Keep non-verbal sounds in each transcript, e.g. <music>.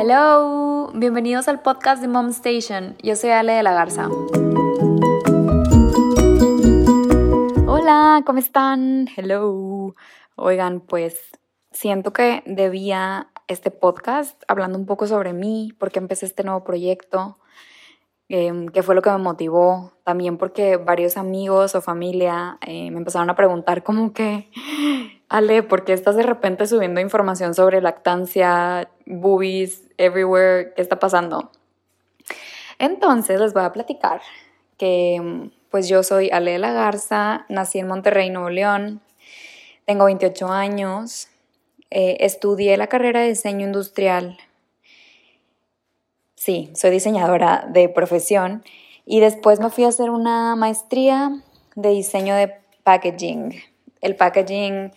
Hello, bienvenidos al podcast de Mom Station. Yo soy Ale de la Garza. Hola, ¿cómo están? Hello. Oigan, pues siento que debía este podcast hablando un poco sobre mí, por qué empecé este nuevo proyecto, eh, qué fue lo que me motivó, también porque varios amigos o familia eh, me empezaron a preguntar como que, Ale, ¿por qué estás de repente subiendo información sobre lactancia, boobies, everywhere? ¿Qué está pasando? Entonces les voy a platicar que pues yo soy Ale de la Garza, nací en Monterrey, Nuevo León, tengo 28 años, eh, estudié la carrera de diseño industrial Sí, soy diseñadora de profesión y después me fui a hacer una maestría de diseño de packaging. El packaging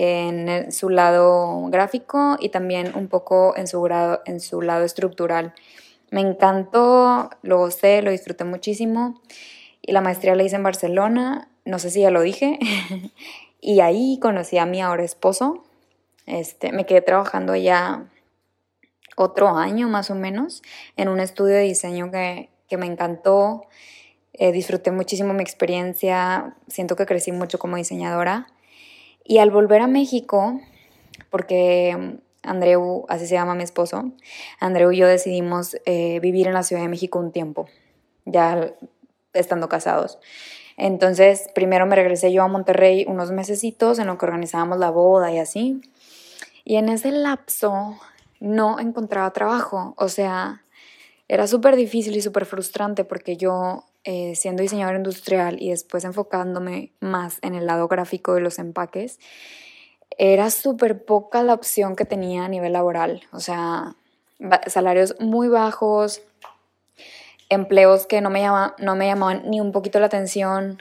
en su lado gráfico y también un poco en su, grado, en su lado estructural. Me encantó, lo gocé, lo disfruté muchísimo y la maestría la hice en Barcelona, no sé si ya lo dije, <laughs> y ahí conocí a mi ahora esposo. Este, me quedé trabajando ya otro año más o menos en un estudio de diseño que, me encantó. Eh, disfruté muchísimo mi experiencia, siento que crecí mucho como diseñadora. Y al volver a México, porque Andreu, así se llama mi esposo, Andreu y yo decidimos eh, vivir en la Ciudad de México un tiempo, ya estando casados. Entonces, primero me regresé yo a Monterrey unos mesecitos en lo que organizábamos la boda y así. Y en ese lapso no encontraba trabajo. O sea, era súper difícil y súper frustrante porque yo, eh, siendo diseñadora industrial y después enfocándome más en el lado gráfico de los empaques, era súper poca la opción que tenía a nivel laboral. O sea, salarios muy bajos, empleos que no me, no me llamaban ni un poquito la atención.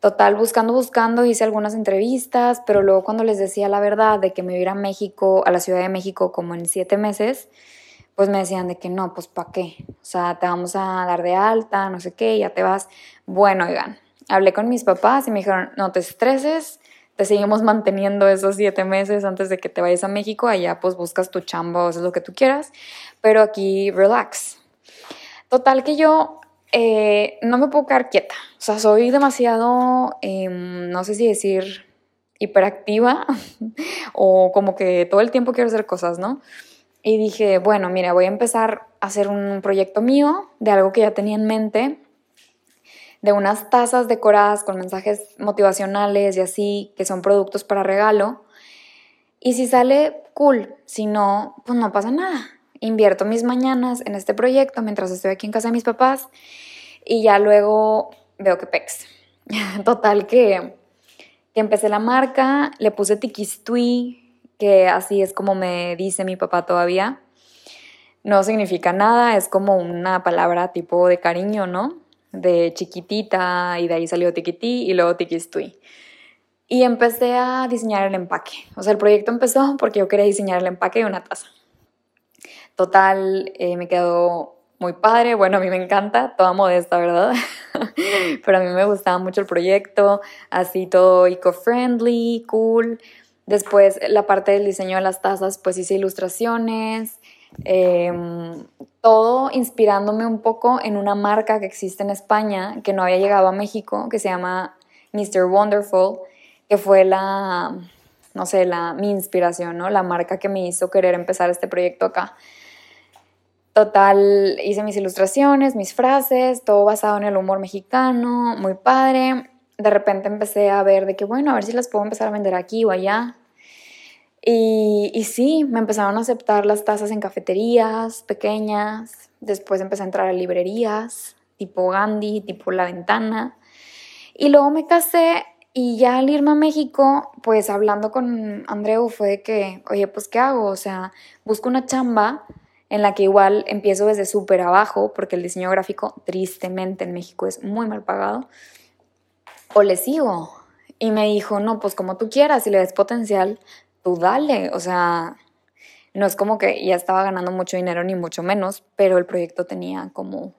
Total, buscando, buscando, hice algunas entrevistas, pero luego cuando les decía la verdad de que me iba a México, a la Ciudad de México como en siete meses, pues me decían de que no, pues ¿para qué? O sea, te vamos a dar de alta, no sé qué, ya te vas. Bueno, oigan, hablé con mis papás y me dijeron, no te estreses, te seguimos manteniendo esos siete meses antes de que te vayas a México, allá pues buscas tu chamba o haces lo que tú quieras, pero aquí relax. Total que yo eh, no me puedo quedar quieta. O sea, soy demasiado, em, no sé si decir hiperactiva <laughs> o como que todo el tiempo quiero hacer cosas, ¿no? Y dije, bueno, mira, voy a empezar a hacer un proyecto mío de algo que ya tenía en mente, de unas tazas decoradas con mensajes motivacionales y así, que son productos para regalo. Y si sale, cool. Si no, pues no pasa nada invierto mis mañanas en este proyecto mientras estoy aquí en casa de mis papás y ya luego veo que pex. <laughs> Total que, empecé la marca, le puse tiquistui, que así es como me dice mi papá todavía. No significa nada, es como una palabra tipo de cariño, ¿no? De chiquitita y de ahí salió tiquití y luego tiquistui. Y empecé a diseñar el empaque. O sea, el proyecto empezó porque yo quería diseñar el empaque de una taza. Total, eh, me quedó muy padre. Bueno, a mí me encanta, toda modesta, ¿verdad? <laughs> Pero a mí me gustaba mucho el proyecto, así todo eco-friendly, cool. Después, la parte del diseño de las tazas, pues hice ilustraciones, em, todo inspirándome un poco en una marca que existe en España, que no había llegado a México, que se llama Mr. Wonderful, que fue la, no sé, la, mi inspiración, ¿no? La marca que me hizo querer empezar este proyecto acá. Total, hice mis ilustraciones, mis frases, todo basado en el humor mexicano, muy padre. De repente empecé a ver de que, bueno, a ver si las puedo empezar a vender aquí o allá. Y, y sí, me empezaron a aceptar las tazas en cafeterías pequeñas. Después empecé a entrar a librerías, tipo Gandhi, tipo La Ventana. Y luego me casé y ya al irme a México, pues hablando con Andreu fue que, oye, pues ¿qué hago? O sea, busco una chamba en la que igual empiezo desde súper abajo, porque el diseño gráfico tristemente en México es muy mal pagado, o le sigo. Y me dijo, no, pues como tú quieras, si le des potencial, tú dale. O sea, no es como que ya estaba ganando mucho dinero ni mucho menos, pero el proyecto tenía como,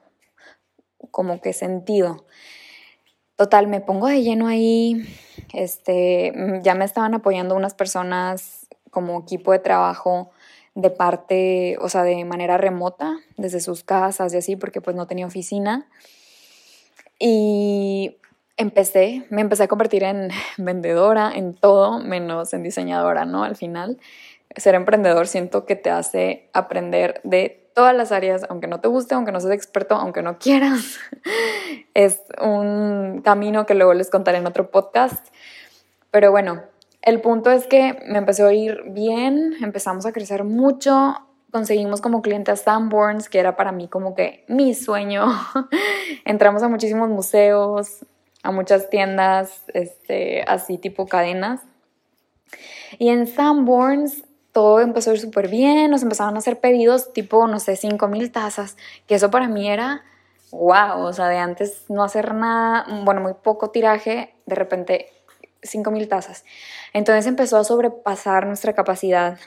como que sentido. Total, me pongo de lleno ahí. Este, ya me estaban apoyando unas personas como equipo de trabajo de parte, o sea, de manera remota, desde sus casas y así, porque pues no tenía oficina. Y empecé, me empecé a convertir en <laughs> vendedora, en todo, menos en diseñadora, ¿no? Al final, ser emprendedor siento que te hace aprender de todas las áreas, aunque no te guste, aunque no seas experto, aunque no quieras. <laughs> es un camino que luego les contaré en otro podcast. Pero bueno, el punto es que me empezó a ir bien, empezamos a crecer mucho, conseguimos como cliente a Sanborns, que era para mí como que mi sueño. <laughs> Entramos a muchísimos museos, a muchas tiendas, este, así tipo cadenas. Y en Sanborns todo empezó a ir súper bien, nos empezaron a hacer pedidos tipo, no sé, 5 mil tazas, que eso para mí era wow, o sea, de antes no hacer nada, bueno, muy poco tiraje, de repente 5 mil tazas. Entonces empezó a sobrepasar nuestra capacidad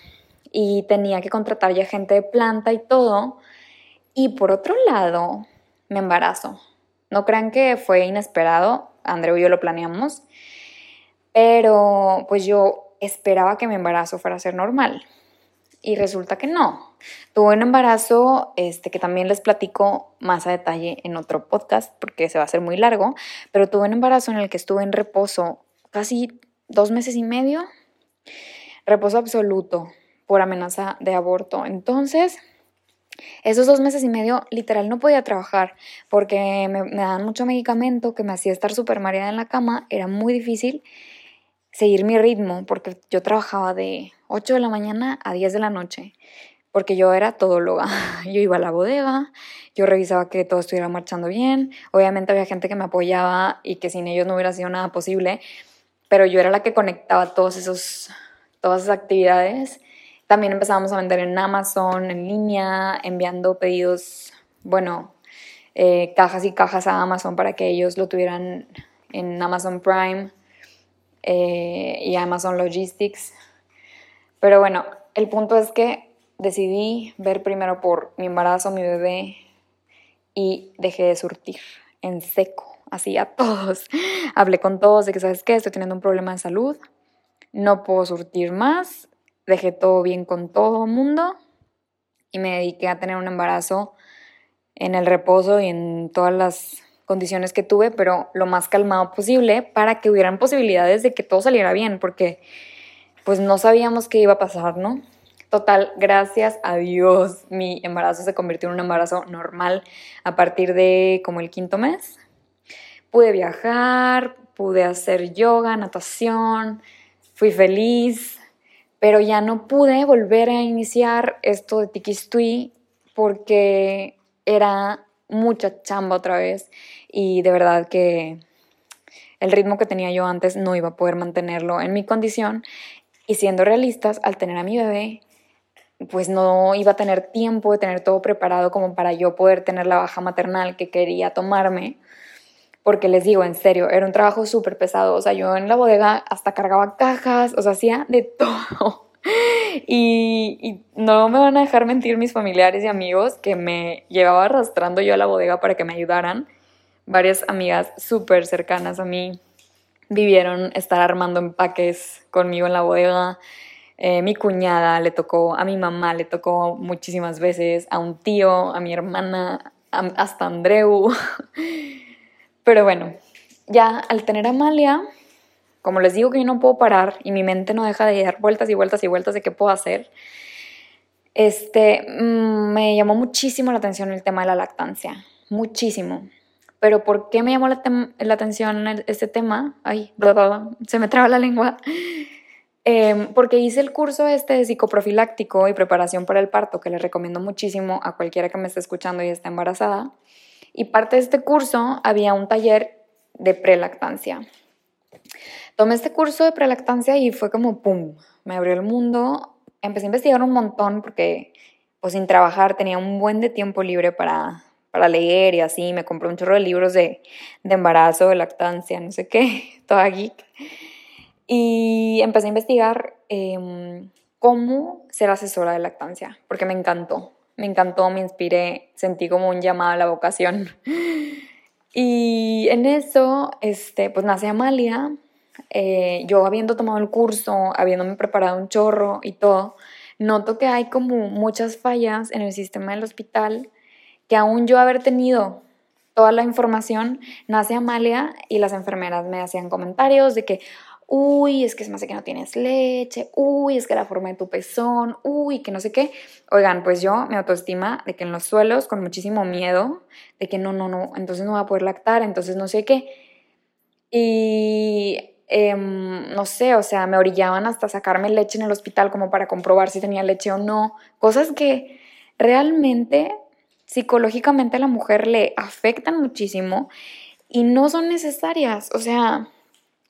y tenía que contratar ya gente de planta y todo. Y por otro lado, me embarazo. No crean que fue inesperado, Andreu y yo lo planeamos, pero pues yo esperaba que mi embarazo fuera a ser normal y resulta que no. Tuve un embarazo este, que también les platico más a detalle en otro podcast porque se va a hacer muy largo, pero tuve un embarazo en el que estuve en reposo casi dos meses y medio, reposo absoluto por amenaza de aborto. Entonces, esos dos meses y medio, literal, no podía trabajar porque me, daban mucho medicamento que me hacía estar súper mareada en la cama. Era muy difícil seguir mi ritmo porque yo trabajaba de 8 de la mañana a 10 de la noche porque yo era todóloga. <laughs> Yo iba a la bodega, yo revisaba que todo estuviera marchando bien. Obviamente había gente que me apoyaba y que sin ellos no hubiera sido nada posible, pero yo era la que conectaba todos esos, todas esas actividades. También empezábamos a vender en Amazon, en línea, enviando pedidos, bueno, eh, cajas y cajas a Amazon para que ellos lo tuvieran en Amazon Prime eh, y Amazon Logistics. Pero bueno, el punto es que decidí ver primero por mi embarazo, mi bebé, y dejé de surtir en seco así a todos. <laughs> Hablé con todos de que, ¿sabes qué? Estoy teniendo un problema de salud, no puedo surtir más, dejé todo bien con todo el mundo y me dediqué a tener un embarazo en el reposo y en todas las condiciones que tuve, pero lo más calmado posible para que hubieran posibilidades de que todo saliera bien, porque pues no sabíamos qué iba a pasar, ¿no? Total, gracias a Dios, mi embarazo se convirtió en un embarazo normal a partir de como el quinto mes pude viajar, pude hacer yoga, natación, fui feliz, pero ya no pude volver a iniciar esto de Tikistui porque era mucha chamba otra vez y de verdad que el ritmo que tenía yo antes no iba a poder mantenerlo en mi condición y siendo realistas, al tener a mi bebé, pues no iba a tener tiempo de tener todo preparado como para yo poder tener la baja maternal que quería tomarme porque les digo, en serio, era un trabajo súper pesado. O sea, yo en la bodega hasta cargaba cajas, o sea, hacía de <laughs> todo. Y, no me van a dejar mentir mis familiares y amigos que me llevaba arrastrando yo a la bodega para que me ayudaran. Varias amigas súper cercanas a mí vivieron estar armando empaques conmigo en la bodega. Eh, mi cuñada le tocó, a mi mamá le tocó muchísimas veces, a un tío, a mi hermana, hasta Andreu. <laughs> Pero bueno, ya al tener a Amalia, como les digo que yo no puedo parar y mi mente no deja de dar vueltas y vueltas y vueltas de qué puedo hacer, este, mm, me llamó muchísimo la atención el tema de la lactancia, muchísimo. Pero ¿por qué me llamó la, atención este tema? Ay, se me traba la lengua. Em, porque hice el curso este de psicoprofiláctico y preparación para el parto, que les recomiendo muchísimo a cualquiera que me esté escuchando y esté embarazada. Y parte de este curso había un taller de prelactancia. Tomé este curso de prelactancia y fue como, ¡pum!, me abrió el mundo. Empecé a investigar un montón porque, pues sin trabajar, tenía un buen de tiempo libre para, para leer y así. Me compré un chorro de libros de, de embarazo, de lactancia, no sé qué, <laughs> toda geek. Y empecé a investigar em, cómo ser asesora de lactancia, porque me encantó me encantó, me inspiré, sentí como un llamado a la vocación. Y en eso, este, pues nace Amalia, eh, yo habiendo tomado el curso, habiéndome preparado un chorro y todo, noto que hay como muchas fallas en el sistema del hospital que aún yo haber tenido toda la información, nace Amalia y las enfermeras me hacían comentarios de que, uy, es que se me hace que no tienes leche, uy, es que la forma de tu pezón, uy, que no sé qué. Oigan, pues yo, mi autoestima de que en los suelos, con muchísimo miedo, de que no, no, no, entonces no voy a poder lactar, entonces no sé qué. Y em, no sé, o sea, me orillaban hasta sacarme leche en el hospital como para comprobar si tenía leche o no. Cosas que realmente psicológicamente a la mujer le afectan muchísimo y no son necesarias. O sea,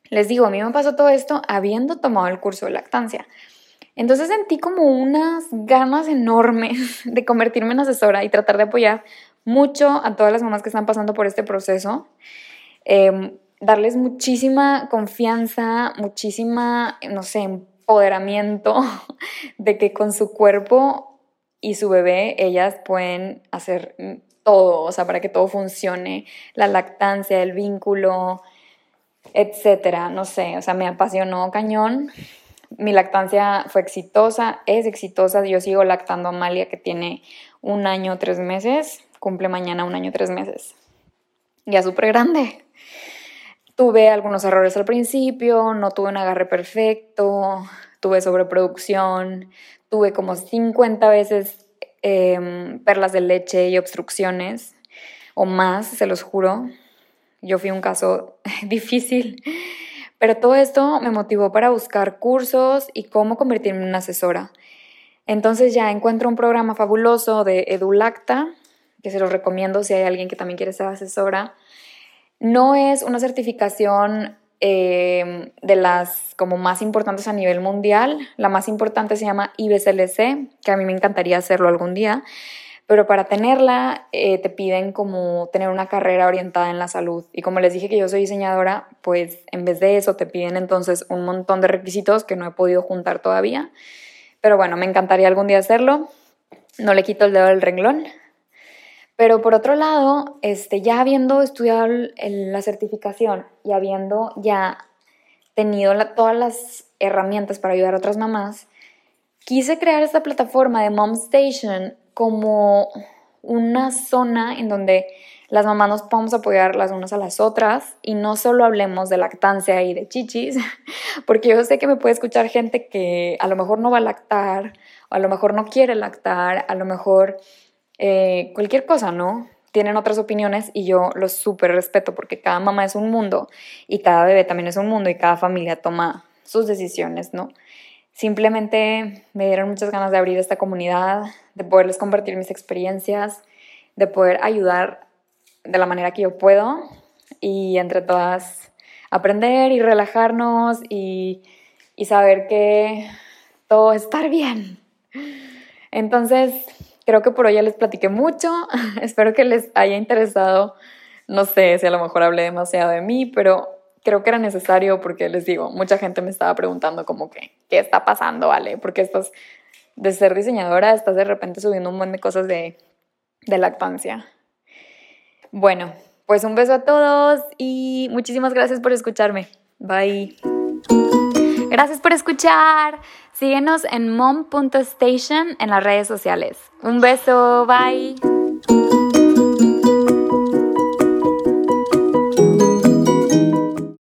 les digo, a mí me pasó todo esto habiendo tomado el curso de lactancia. Entonces sentí como unas ganas enormes <laughs> de convertirme en asesora y tratar de apoyar mucho a todas las mamás que están pasando por este proceso. Em, darles muchísima confianza, muchísima, no sé, empoderamiento <laughs> de que con su cuerpo y su bebé ellas pueden hacer todo, o sea, para que todo funcione, la lactancia, el vínculo, etcétera, no sé, o sea, me apasionó cañón. Mi lactancia fue exitosa, es exitosa, yo sigo lactando a Amalia que tiene un año, tres meses, cumple mañana un año, tres meses. Ya súper grande. Tuve algunos errores al principio, no tuve un agarre perfecto, tuve sobreproducción, tuve como 50 veces em, perlas de leche y obstrucciones, o más, se los juro. Yo fui un caso <laughs> difícil, pero todo esto me motivó para buscar cursos y cómo convertirme en una asesora. Entonces ya encuentro un programa fabuloso de EduLacta, que se los recomiendo si hay alguien que también quiere ser asesora. No es una certificación eh, de las como más importantes a nivel mundial. La más importante se llama IBCLC, que a mí me encantaría hacerlo algún día pero para tenerla eh, te piden como tener una carrera orientada en la salud. Y como les dije que yo soy diseñadora, pues en vez de eso te piden entonces un montón de requisitos que no he podido juntar todavía. Pero bueno, me encantaría algún día hacerlo. No le quito el dedo del renglón. Pero por otro lado, este, ya habiendo estudiado la certificación y habiendo ya tenido todas las herramientas para ayudar a otras mamás, quise crear esta plataforma de Mom Station como una zona en donde las mamás nos podamos apoyar las unas a las otras y no solo hablemos de lactancia y de chichis, <laughs> porque yo sé que me puede escuchar gente que a lo mejor no va a lactar, a lo mejor no quiere lactar, a lo mejor eh, cualquier cosa, ¿no? Tienen otras opiniones y yo los súper respeto porque cada mamá es un mundo y cada bebé también es un mundo y cada familia toma sus decisiones, ¿no? Simplemente me dieron muchas ganas de abrir esta comunidad, de poderles compartir mis experiencias, de poder ayudar de la manera que yo puedo y entre todas aprender y relajarnos y, y saber que todo está bien. Entonces, creo que por hoy ya les platiqué mucho. <laughs> Espero que les haya interesado. No sé si a lo mejor hablé demasiado de mí, pero creo que era necesario porque les digo, mucha gente me estaba preguntando como que, ¿qué está pasando, vale? Porque estás, de ser diseñadora, estás de repente subiendo un montón de cosas de, de lactancia. Bueno, pues un beso a todos y muchísimas gracias por escucharme. Bye. Gracias por escuchar. Síguenos en mom.station en las redes sociales. Un beso, bye.